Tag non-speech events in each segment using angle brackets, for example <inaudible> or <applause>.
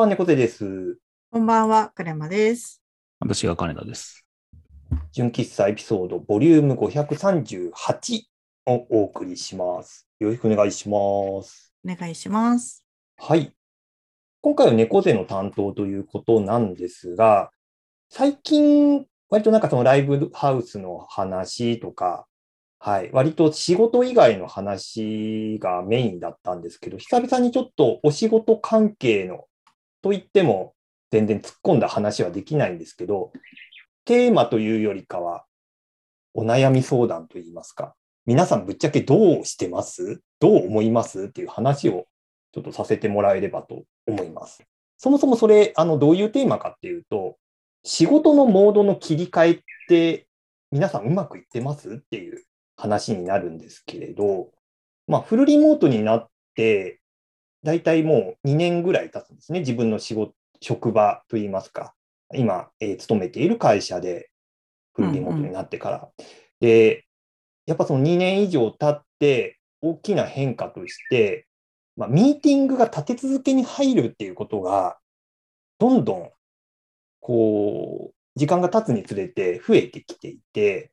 ばんは、猫背です。こんばんは、クレマです。私が金田です。純喫茶エピソードボリューム538をお送りします。よろしくお願いします。お願いします。はい。今回は猫背の担当ということなんですが、最近、割となんかそのライブハウスの話とか、はい、割と仕事以外の話がメインだったんですけど、久々にちょっとお仕事関係の、と言っても全然突っ込んだ話はできないんですけど、テーマというよりかは、お悩み相談といいますか、皆さんぶっちゃけどうしてます？どう思います？っていう話をちょっとさせてもらえればと思います。そもそもそれ、あの、どういうテーマかっていうと、仕事のモードの切り替えって皆さんうまくいってます？っていう話になるんですけれど、まあ、フルリモートになって、だいたいもう2年ぐらい経つんですね。自分の仕事、職場といいますか。今、えー勤めている会社でフルリモートになってから。で、やっぱその2年以上経って大きな変化として、まあ、ミーティングが立て続けに入るっていうことが、どんどん、こう、時間が経つにつれて増えてきていて、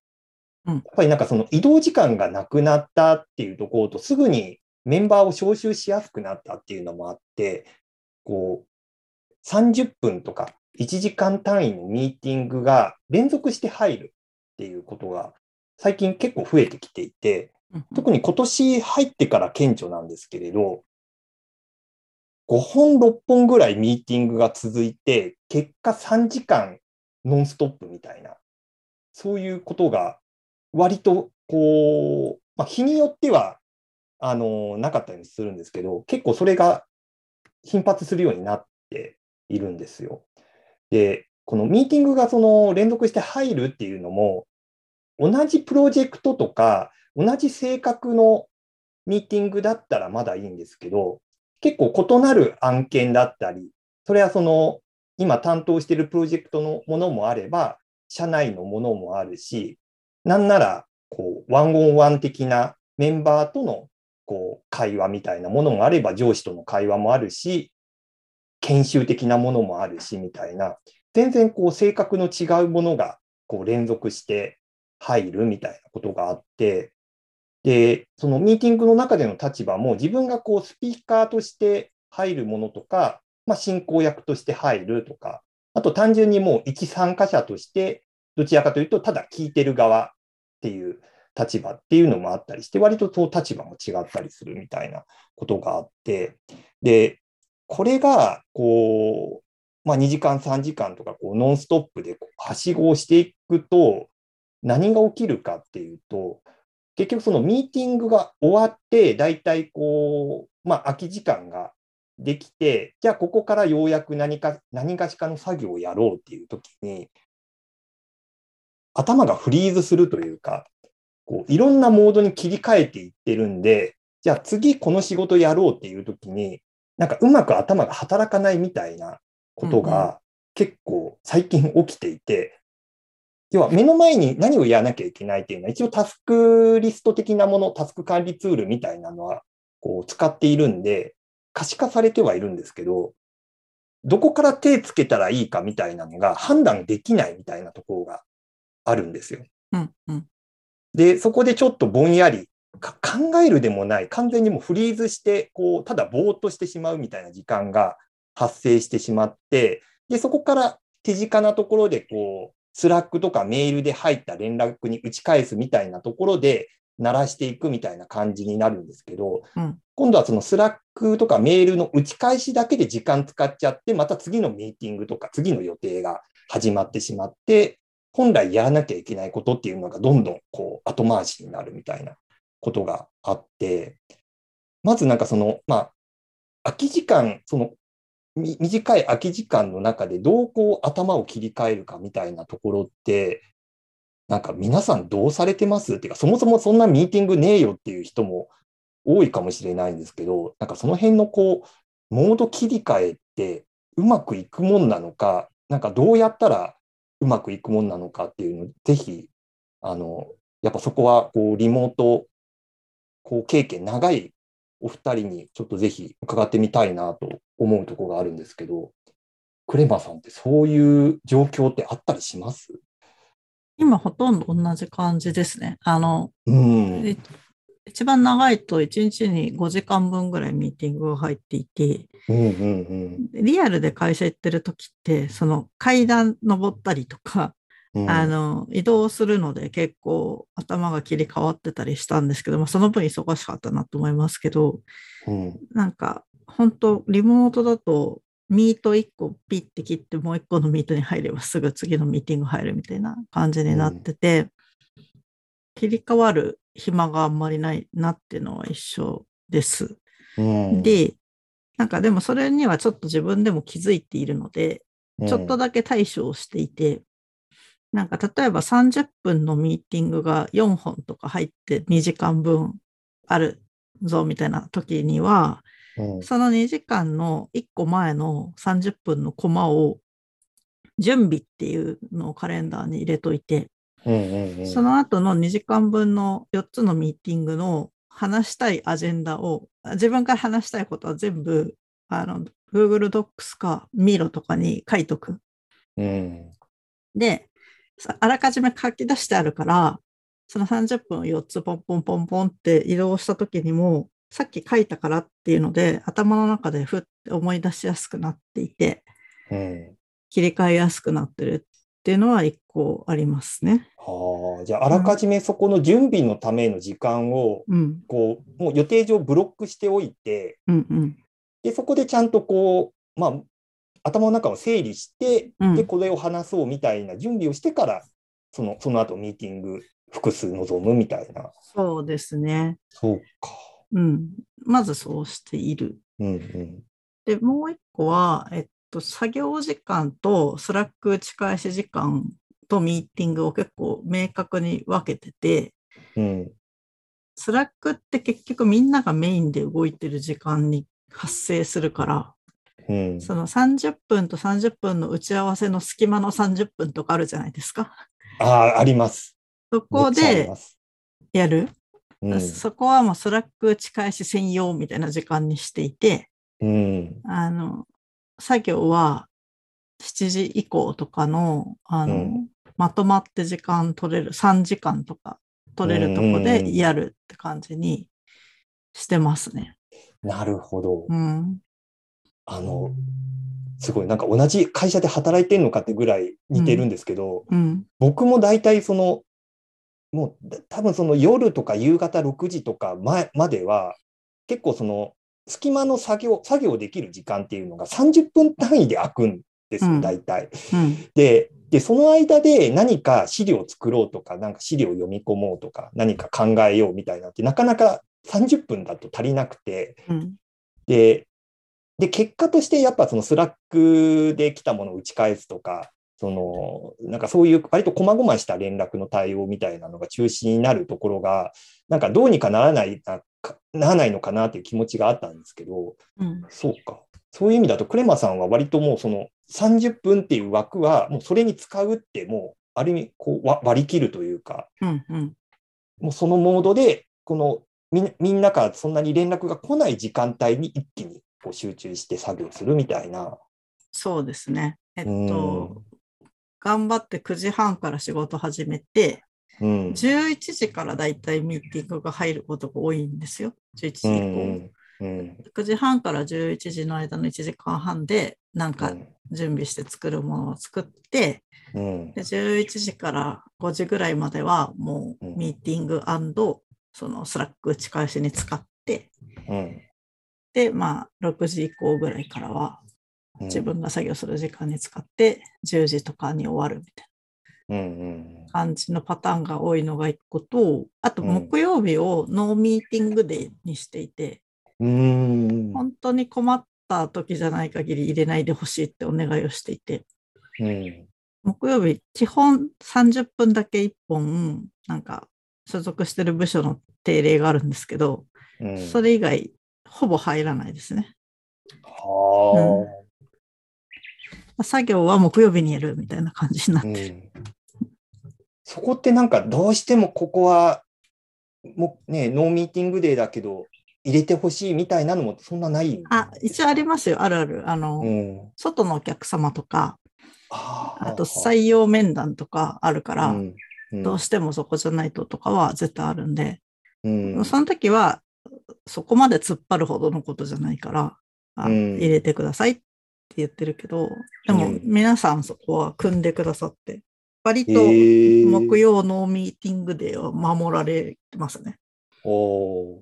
うんやっぱりなんかその移動時間がなくなったっていうところと、すぐにメンバーを招集しやすくなったっていうのもあって、こう、30分とか1時間単位のミーティングが連続して入るっていうことが最近結構増えてきていて、特に今年入ってから顕著なんですけれど、5本、6本ぐらいミーティングが続いて、結果3時間ノンストップみたいな、そういうことが割とこう、まあ、日によっては、あの、なかったりするんですけど、結構それが頻発するようになっているんですよ。で、このミーティングがその連続して入るっていうのも、同じプロジェクトとか、同じ性格のミーティングだったらまだいいんですけど、結構異なる案件だったり、それはその今担当しているプロジェクトのものもあれば、社内のものもあるし、なんならこうワンオンワン的なメンバーとのこう会話みたいなものもあれば、上司との会話もあるし、研修的なものもあるし、みたいな、全然こう性格の違うものがこう連続して入るみたいなことがあって、で、そのミーティングの中での立場も自分がこうスピーカーとして入るものとか、まあ、進行役として入るとか、あと単純にもう一参加者として、どちらかというと、ただ聞いてる側っていう立場っていうのもあったりして、割とそう立場も違ったりするみたいなことがあって、で、これが、こう、まあ、2時間、3時間とか、こう、ノンストップでこうはしごをしていくと、何が起きるかっていうと、結局そのミーティングが終わって、だいたいこう、まあ、空き時間ができて、じゃあここからようやく何か、何がしかの作業をやろうっていう時に、頭がフリーズするというか、こういろんなモードに切り替えていってるんで、じゃあ次この仕事やろうっていう時に、なんかうまく頭が働かないみたいなことが結構最近起きていて、要は目の前に何をやらなきゃいけないっていうのは、一応タスクリスト的なもの、タスク管理ツールみたいなのはこう使っているんで、可視化されてはいるんですけど、どこから手つけたらいいかみたいなのが判断できないみたいなところがあるんですよ。うんうんで、そこでちょっとぼんやりか考えるでもない、完全にもうフリーズして、こう、ただぼーっとしてしまうみたいな時間が発生してしまって、で、そこから手近なところで、こう、 Slack とかメールで入った連絡に打ち返すみたいなところで、鳴らしていくみたいな感じになるんですけど、うん。今度はその Slack とかメールの打ち返しだけで時間使っちゃって、また次のミーティングとか次の予定が始まってしまって、本来やらなきゃいけないことっていうのがどんどんこう後回しになるみたいなことがあって、まずなんかその、まあ、空き時間、その短い空き時間の中でどうこう頭を切り替えるかみたいなところって、なんか皆さんどうされてます？っていうか、そもそもそんなミーティングねえよっていう人も多いかもしれないんですけど、なんかその辺のこう、モード切り替えってうまくいくもんなのか、なんかどうやったらうまくいくもんなのかっていうのを、ぜひ、あの、やっぱそこはこうリモートこう経験長いお二人にちょっとぜひ伺ってみたいなと思うところがあるんですけど、クレマさんってそういう状況ってあったりします？今ほとんど同じ感じですね。あの、うん。一番長いと1日に5時間分ぐらいミーティングが入っていて、うんうんリアルで会社行ってる時って、その階段登ったりとか、うん。あの、移動するので結構頭が切り替わってたりしたんですけど、まあ、その分忙しかったなと思いますけど、うん、なんか、本当リモートだと、ミート1個ピッて切って、もう1個のミートに入ればすぐ次のミーティング入るみたいな感じになってて、切り替わる暇があんまりないなっていうのは一緒です。うん、で、なんかでもそれにはちょっと自分でも気づいているので、ちょっとだけ対処をしていて、なんか例えば30分のミーティングが4本とか入って2時間分あるぞみたいな時には、うん、その2時間の1個前の30分のコマを準備っていうのをカレンダーに入れといて、その後の2時間分の4つのミーティングの話したいアジェンダを、自分から話したいことは全部、あの、Google Docs か Miro とかに書いとく。うん、で、あらかじめ書き出してあるから、その30分を4つポンポンポンポンって移動した時にも、さっき書いたからっていうので、頭の中でふって思い出しやすくなっていて、うん、切り替えやすくなってるっていうのは一個ありますね。はあ、じゃあ、あらかじめそこの準備のための時間を、うん、こう、もう予定上ブロックしておいて、うん、うん。で、そこでちゃんとこう、まあ、頭の中を整理して、うんで、これを話そうみたいな準備をしてから、その、その後ミーティング複数臨むみたいな。そうですね。そうか。うん。まずそうしている。うんうん。で、もう一個は、えっと、作業時間と Slack 打ち返し時間とミーティングを結構明確に分けてて、うん。 Slack って結局みんながメインで動いてる時間に発生するから、うん。その30分と30分の打ち合わせの隙間の30分とかあるじゃないですか。ああ、あります。そこでやる、うん。そこはもう Slack 打ち返し専用みたいな時間にしていて、うん。あの、作業は7時以降とかの、あの、うんまとまって時間取れる、3時間とか取れるとこうんうんうんでやるって感じにしてますね。なるほど。うん。あの、すごい、なんか同じ会社で働いてるのかってぐらい似てるんですけど、うん。僕も大体その、もうだ多分その夜とか夕方6時とか前までは、結構その隙間の作業、作業できる時間っていうのが30分単位で空くんですよ、うん大体。うん。で、で、その間で何か資料を作ろうとか、なんか資料を読み込もうとか、何か考えようみたいなって、なかなか30分だと足りなくて、うん。で、で、結果としてやっぱその Slack で来たものを打ち返すとか、その、なんかそういう割と細々した連絡の対応みたいなのが中心になるところが、なんかどうにかならないなかならないのかなっていう気持ちがあったんですけど、うん。そうか。そういう意味だと、クレマさんは割ともうその30分っていう枠は、もうそれに使うって、もうある意味こうわ割り切るというか、うん。うん。もうそのモードで、このみんみんなからそんなに連絡が来ない時間帯に一気にこう集中して作業するみたいな。そうですね。えっうんと、頑張って9時半から仕事始めて、うん。11時からだいたいミーティングが入ることが多いんですよ。11時う以降。ん。うん。9時半から11時の間の1時間半で、なんか準備して作るものを作って、うん。で11時から5時ぐらいまではもううんミーティングその Slack 打ち返しに使って、うん。で、まあ、6時以降ぐらいからはうん。自分が作業する時間に使って、10時とかに終わるみたいうんうんな感じのパターンが多いのが1個と、あとうん。木曜日を no meeting day にしていて、うん。本当に困った時じゃない限り入れないでほしいってお願いをしていて、うん。木曜日、基本30分だけ1本、なんか所属してる部署の定例があるんですけど、うん。それ以外、ほぼ入らないですね。は作業は木曜日にやるみたいな感じになっあ、うてる。んそこってなんかどうしてもここはもうね no meeting day だけど入れてほしいみたいなのもそんなないあ、一応ありますよ。あるある。あの、うん、外のお客様とか、ああと採用面談とかあるから、うんうん。どうしてもそこじゃないととかは絶対あるんで、うん。その時はそこまで突っ張るほどのことじゃないから、あうん。入れてくださいって言ってるけど、でもうん。皆さんそこは組んでくださって、割と木曜のミーティングデーは守られてますね。おー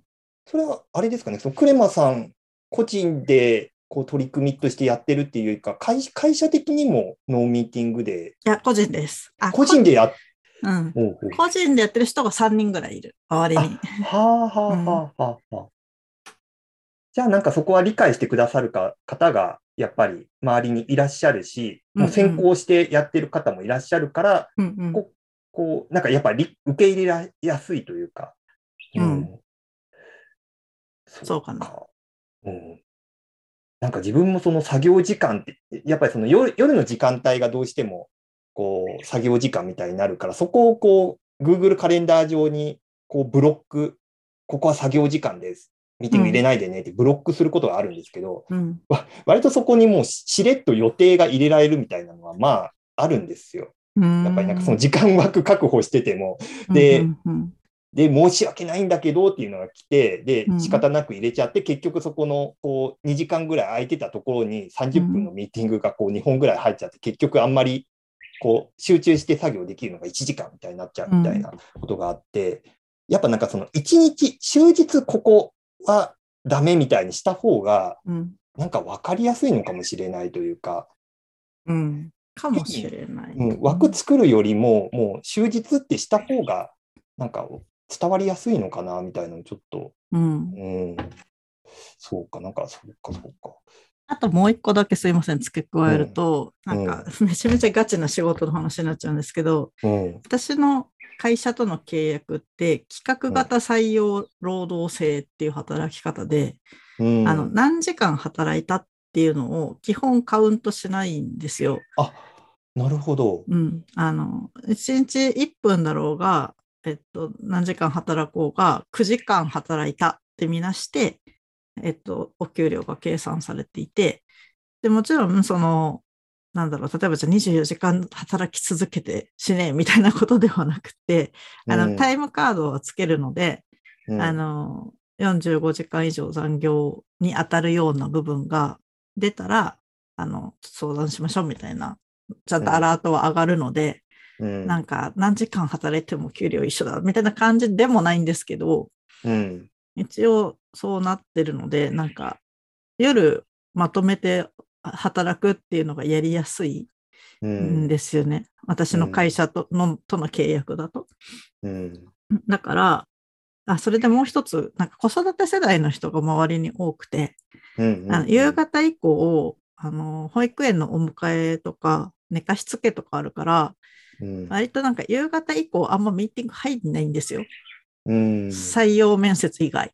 それはあれですかね、そのクレマさん個人でこう取り組みとしてやってるっていうよりか、会会社的にもノーミーティングで、いや、個人です。あ個人でやうん。おうおう個人でやってる人が3人ぐらいいる、周りに。はあはあはあはあはあ。じゃあなんかそこは理解してくださるか方がやっぱり周りにいらっしゃるし、もう先行してやってる方もいらっしゃるから、うんうんここう、なんかやっぱり受け入れやすいというか。うんそうかな。うん。なんか自分もその作業時間って、やっぱりその夜夜の時間帯がどうしても、こう、作業時間みたいになるから、そこをこう、Google カレンダー上に、こう、ブロック、ここは作業時間です。ミーティング入れないでねってブロックすることがあるんですけど、うん。割とそこにもうししれっと予定が入れられるみたいなのは、まあ、あるんですよ。やっぱりなんかその時間枠確保してても、でうんうん。で、申し訳ないんだけどっていうのが来て、でう、ん。仕方なく入れちゃって、結局そこのこう2時間ぐらい空いてたところに30分のミーティングがこう2本ぐらい入っちゃって、結局あんまりこう集中して作業できるのが1時間みたいになっちゃうみたいなことがあって、やっぱなんかその1日、終日ここはダメみたいにした方が、うん。なんか分かりやすいのかもしれないというか、うん。かもしれない。うん、枠作るよりも、もう終日ってした方が、なんか伝わりやすいのかなみたいなのちょっと。うん。うん。そうか、なんか、そうか、そうか。あともう一個だけすいません、付け加えると、うん。なんかめちゃめちゃガチな仕事の話になっちゃうんですけど、うん。私の会社との契約って企画型採用労働制っていう働き方で、うん、あの何時間働いたっていうのを基本カウントしないんですよ。あ、なるほど。うん、あの1日1分だろうが、えっと、何時間働こうが9時間働いたってみなして、えっと、お給料が計算されていてでもちろんそのなんだろう例えばじゃあ24時間働き続けてしねえみたいなことではなくてあの、うん。タイムカードをつけるので、うん。あの45時間以上残業に当たるような部分が出たらあの相談しましょうみたいなちゃんとアラートは上がるので、うん、なんか何時間働いても給料一緒だみたいな感じでもないんですけどうん、一応そうなってるのでなんか夜まとめて働くっていうのがやりやすいうん。ん、ですよね、私の会社とのとの契約だと。うん、だからあそれでもう一つなんか子育て世代の人が周りに多くて、うん、あの夕方以降あの保育園のお迎えとか寝かしつけとかあるからうん、割となんか夕方以降あんまミーティング入んないんですよ。うん、採用面接以外。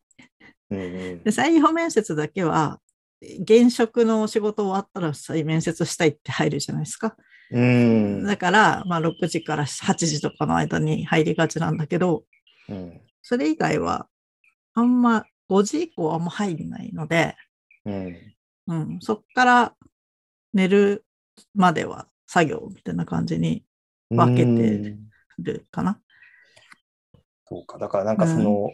うん、うん。で採用面接だけは現職の仕事終わったら再面接したいって入るじゃないですか。うん、だから、まあ、6時から8時とかの間に入りがちなんだけど、うん、それ以外はあんま5時以降あんま入んないので、うん、うん、そっから寝るまでは作業みたいな感じに分けてうん。るかな。そうか、だからなんかその、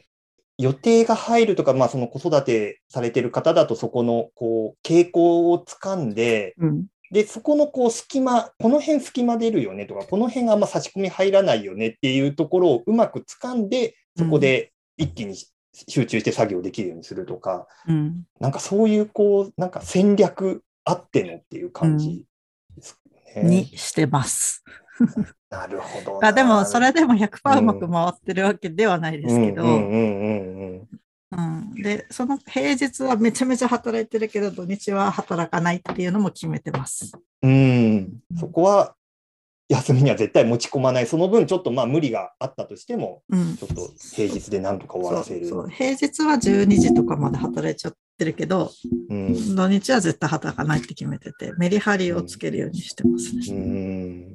予定が入るとか、まあその子育てされてる方だとそこのこう傾向をつかんで、うんで、そこのこう隙間、この辺隙間出るよねとか、この辺があんま差し込み入らないよねっていうところをうまく掴んで、そこで一気に集中して作業できるようにするとか、うんなんかそういうこう、なんか戦略あってのっていう感じですね。にしてます。なるほどな。あでも、それでも100%ううんまく回ってるわけではないですけど、うんうんうんうんうん、で、その平日はめちゃめちゃ働いてるけど、土日は働かないっていうのも決めてます。うん。うん。そこは休みには絶対持ち込まない。その分ちょっとまあ無理があったとしても、うん。ちょっと平日でなんとか終わらせる。そうそう平日は12時とかまで働いちゃってるけど、うん。土日は絶対働かないって決めてて、メリハリをつけるようにしてますね。うん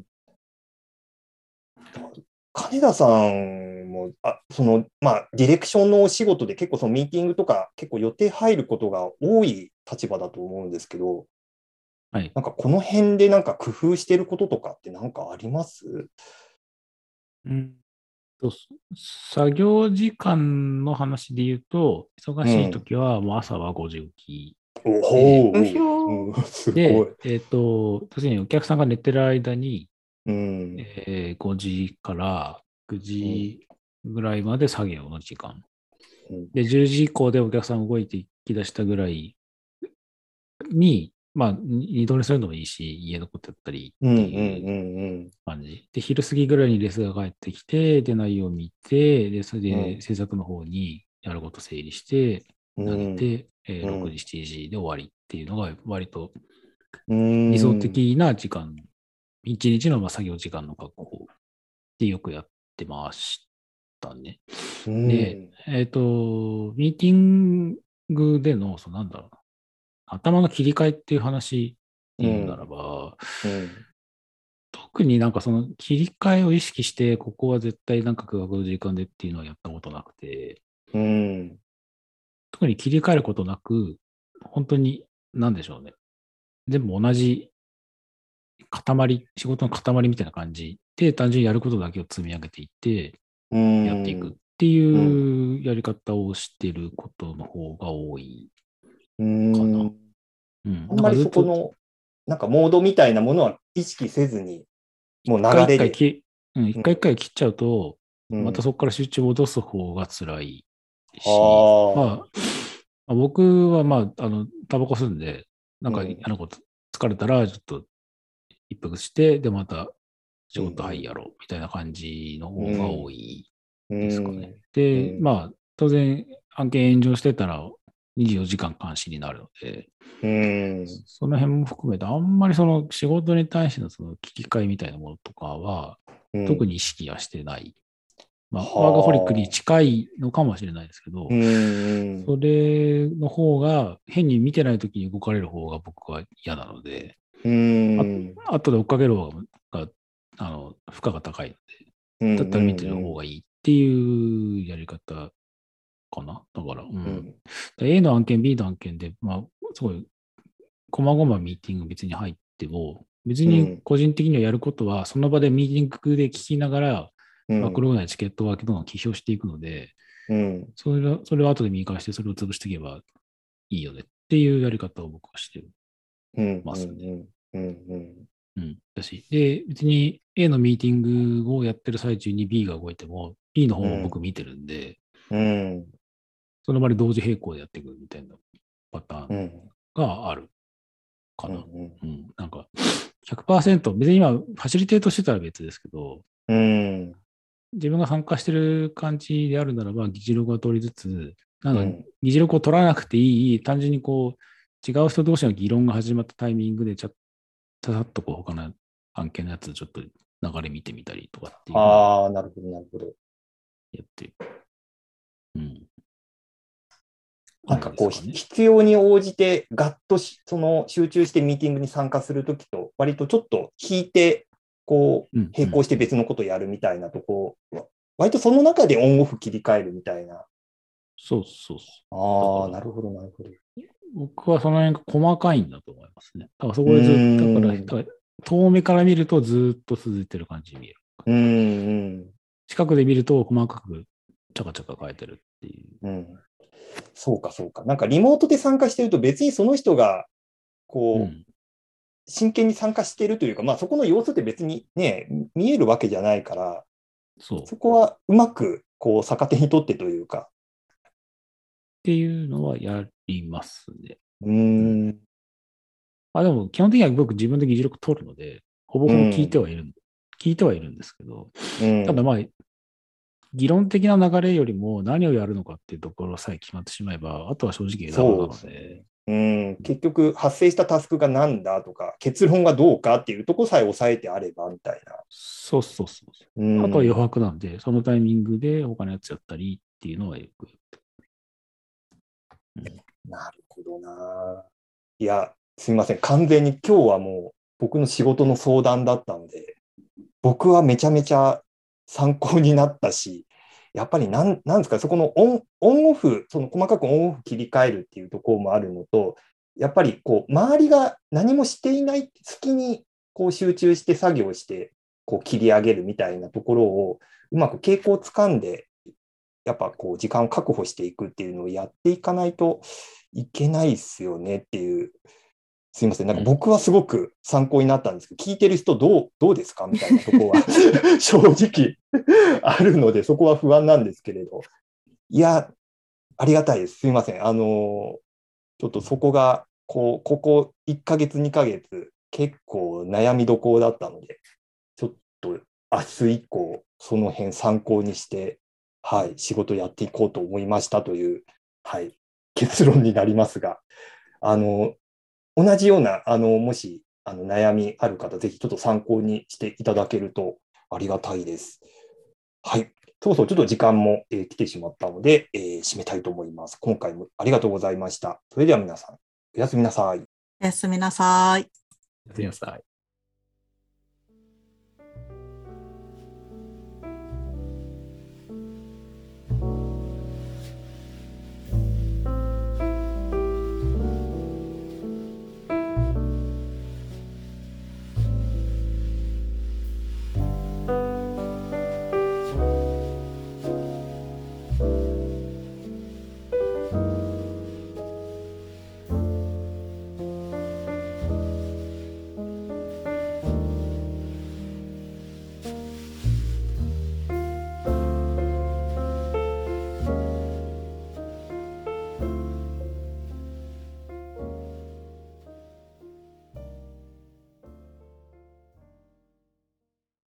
金田さんもあその、まあ、ディレクションのお仕事で結構そのミーティングとか結構予定入ることが多い立場だと思うんですけど、はい。なんかこの辺でなんか工夫してることとかってなんかあります？うんと作業時間の話で言うと、忙しい時はもう朝は5時起おほう。ひょうん。すきでごい。、えっ、と、要するにお客さんが寝てる間に、うん。えー5時から9時ぐらいまで作業の時間。うんで、10時以降でお客さん動いてきだしたぐらいに、まあ、二度寝するのもいいし、家のことやったりっていううん感じ。で、昼過ぎぐらいにレスが帰ってきて、で、内容を見て、で、それうんで制作の方にやること整理して、うん。投げて、えーうん6時、7時で終わりっていうのが割とうん理想的な時間、一日のまあ作業時間の確保ってよくやってましたね。うんで、えっ、と、ミーティングでの、そのなんだろうな、頭の切り替えっていう話っていうならば、うん特になんかその切り替えを意識して、ここは絶対なんか空白の時間でっていうのはやったことなくて、うん特に切り替えることなく、本当に、なんでしょうね。全部同じ塊、仕事の塊みたいな感じで、単純にやることだけを積み上げていって、うん。やっていくっていうやり方をしてることの方が多い。うんかな。うん。あんまりそこの、なんかモードみたいなものは意識せずに、もう流れ一回一回うん、一回一回切っちゃうと、うん。またそこから集中を戻す方が辛いし、あー。まあ、まあ僕はまあ、あの、タバコ吸うんで、なんかうん。嫌なこと疲れたら、ちょっと一服して、で、また仕事うんはいやろう、みたいな感じの方が多いうん。ですかね。で、うん。まあ、当然、案件炎上してたら、24時間監視になるので、うん。その辺も含めて、あんまりその仕事に対してのその危機感みたいなものとかは、うん。特に意識はしてない。まあ、はあ。ワーガホリックに近いのかもしれないですけど、うん。それの方が、変に見てない時に動かれる方が僕は嫌なので、うん後で追っかける方が、あの、負荷が高いので、だったら見てる方がいいっていうやり方かな。だから、うん。うんで A の案件、B の案件で、まあ、すごい、こまごまミーティング別に入っても、別に個人的にはやることは、その場でミーティングで聞きながら、うんマクロ内チケット分けとかを起表していくので、うんそれをそれを後で見返して、それを潰していけばいいよねっていうやり方を僕はしてる。うんますね。うんうんうん。だし、で、別に A のミーティングをやってる最中に B が動いても、B の方も僕見てるんで、うん。その場で同時並行でやっていくみたいなパターンうん。があるかな。うんうん、なんか、100%、別に今、ファシリテートしてたら別ですけど、うん。自分が参加してる感じであるならば、議事録は取りつつ、なんかうん、議事録を取らなくていい、単純にこう、違う人同士の議論が始まったタイミングで、ちゃさっとこう、他の案件のやつ、ちょっと流れ見てみたりとかっていうああ、なるほど、なるほど。やってる。うん。なんかこう、必要に応じて、ガッとしその集中してミーティングに参加するときと、割とちょっと引いて、こう、うん並行して別のことやるみたいなとこ、割とその中でオンオフ切り替えるみたいな。そうそうそう。ああ、なるほど、なるほど。僕はその辺が細かいんだと思いますね。だからそこでずっと、だから、遠目から見るとずっと続いてる感じに見える。うん、うん、近くで見ると細かくチャカチャカ変えてるっていう。うん。そうか、そうか。なんかリモートで参加してると別にその人が、こう、うん真剣に参加してるというか、まあそこの様子って別にね、見えるわけじゃないから、そこはうまく、こう、逆手に取ってというか。ていうのはやりますね。うーん。あ、でも基本的には僕自分で議事録取るので、ほぼほぼ聞いてはいる、聞いてはいるんですけど、うん。ただまあ、議論的な流れよりも何をやるのかっていうところさえ決まってしまえば、あとは正直枝葉なのそうで、うん、結局、発生したタスクが何だとか、結論がどうかっていうとこさえ押さえてあればみたいな。そうそうそう。うん、あとは余白なんで、そのタイミングで他のやつやったりっていうのはよくやってなるほどな。いや、すみません。完全に今日はもう僕の仕事の相談だったので、僕はめちゃめちゃ参考になったし、やっぱりなんなんですか、そこのオンオンオフ、その細かくオンオフ切り替えるっていうところもあるのと、やっぱりこう周りが何もしていない隙にこう集中して作業してこう切り上げるみたいなところをうまく傾向をつかんで、やっぱこう時間を確保していくっていうのをやっていかないといけないですよねっていう。すいません。なんか僕はすごく参考になったんですけど、聞いてる人どう、どうですかみたいなところは <laughs> 正直あるので、そこは不安なんですけれど。いや、ありがたいです。すいません。あの、ちょっとそこが、こう、ここ1ヶ月、2ヶ月、結構悩みどころだったので、ちょっと明日以降、その辺参考にして、はい、仕事やっていこうと思いましたという、はい、結論になりますが、あの、同じような、あの、もし、あの、悩みある方、ぜひちょっと参考にしていただけるとありがたいです。はい。そろそろちょっと時間も、えー、来てしまったので、えー、締めたいと思います。今回もありがとうございました。それでは皆さん、おやすみなさい。おやすみなさい。おやすみなさい。